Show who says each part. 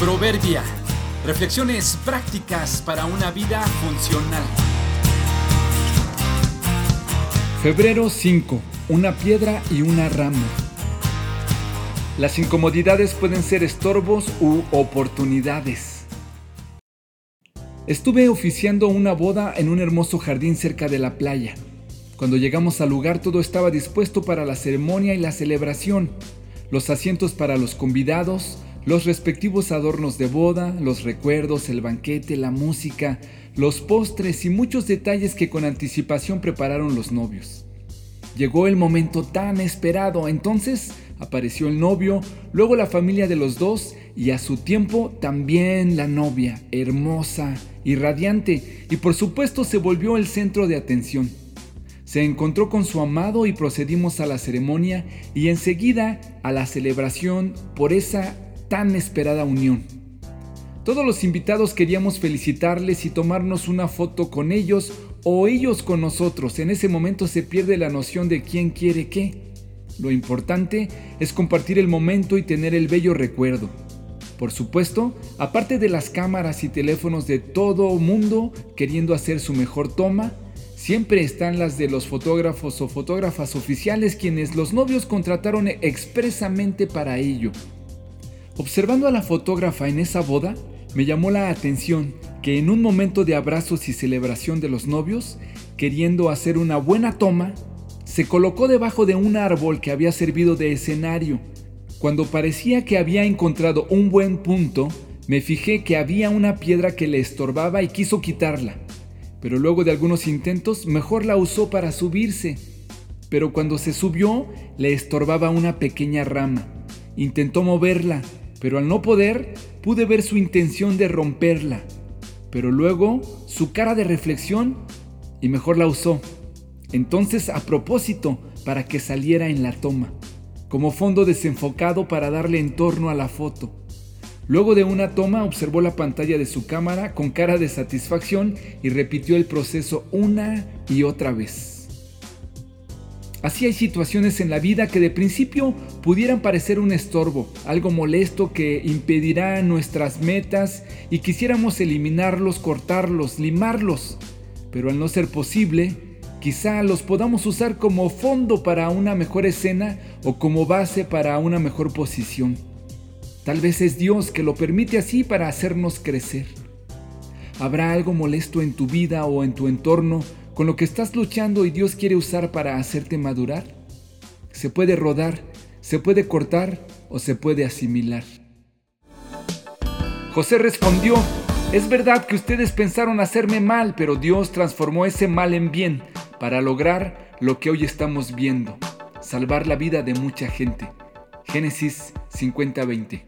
Speaker 1: Proverbia. Reflexiones prácticas para una vida funcional.
Speaker 2: Febrero 5. Una piedra y una rama. Las incomodidades pueden ser estorbos u oportunidades. Estuve oficiando una boda en un hermoso jardín cerca de la playa. Cuando llegamos al lugar todo estaba dispuesto para la ceremonia y la celebración. Los asientos para los convidados, los respectivos adornos de boda, los recuerdos, el banquete, la música, los postres y muchos detalles que con anticipación prepararon los novios. Llegó el momento tan esperado, entonces apareció el novio, luego la familia de los dos y a su tiempo también la novia, hermosa y radiante, y por supuesto se volvió el centro de atención. Se encontró con su amado y procedimos a la ceremonia y enseguida a la celebración por esa tan esperada unión. Todos los invitados queríamos felicitarles y tomarnos una foto con ellos o ellos con nosotros. En ese momento se pierde la noción de quién quiere qué. Lo importante es compartir el momento y tener el bello recuerdo. Por supuesto, aparte de las cámaras y teléfonos de todo mundo queriendo hacer su mejor toma, siempre están las de los fotógrafos o fotógrafas oficiales quienes los novios contrataron expresamente para ello. Observando a la fotógrafa en esa boda, me llamó la atención que en un momento de abrazos y celebración de los novios, queriendo hacer una buena toma, se colocó debajo de un árbol que había servido de escenario. Cuando parecía que había encontrado un buen punto, me fijé que había una piedra que le estorbaba y quiso quitarla. Pero luego de algunos intentos, mejor la usó para subirse. Pero cuando se subió, le estorbaba una pequeña rama. Intentó moverla, pero al no poder pude ver su intención de romperla, pero luego su cara de reflexión y mejor la usó. Entonces a propósito para que saliera en la toma, como fondo desenfocado para darle entorno a la foto. Luego de una toma observó la pantalla de su cámara con cara de satisfacción y repitió el proceso una y otra vez. Así hay situaciones en la vida que de principio pudieran parecer un estorbo, algo molesto que impedirá nuestras metas y quisiéramos eliminarlos, cortarlos, limarlos. Pero al no ser posible, quizá los podamos usar como fondo para una mejor escena o como base para una mejor posición. Tal vez es Dios que lo permite así para hacernos crecer. ¿Habrá algo molesto en tu vida o en tu entorno con lo que estás luchando y Dios quiere usar para hacerte madurar? Se puede rodar, se puede cortar o se puede asimilar. José respondió, es verdad que ustedes pensaron hacerme mal, pero Dios transformó ese mal en bien para lograr lo que hoy estamos viendo, salvar la vida de mucha gente. Génesis 50:20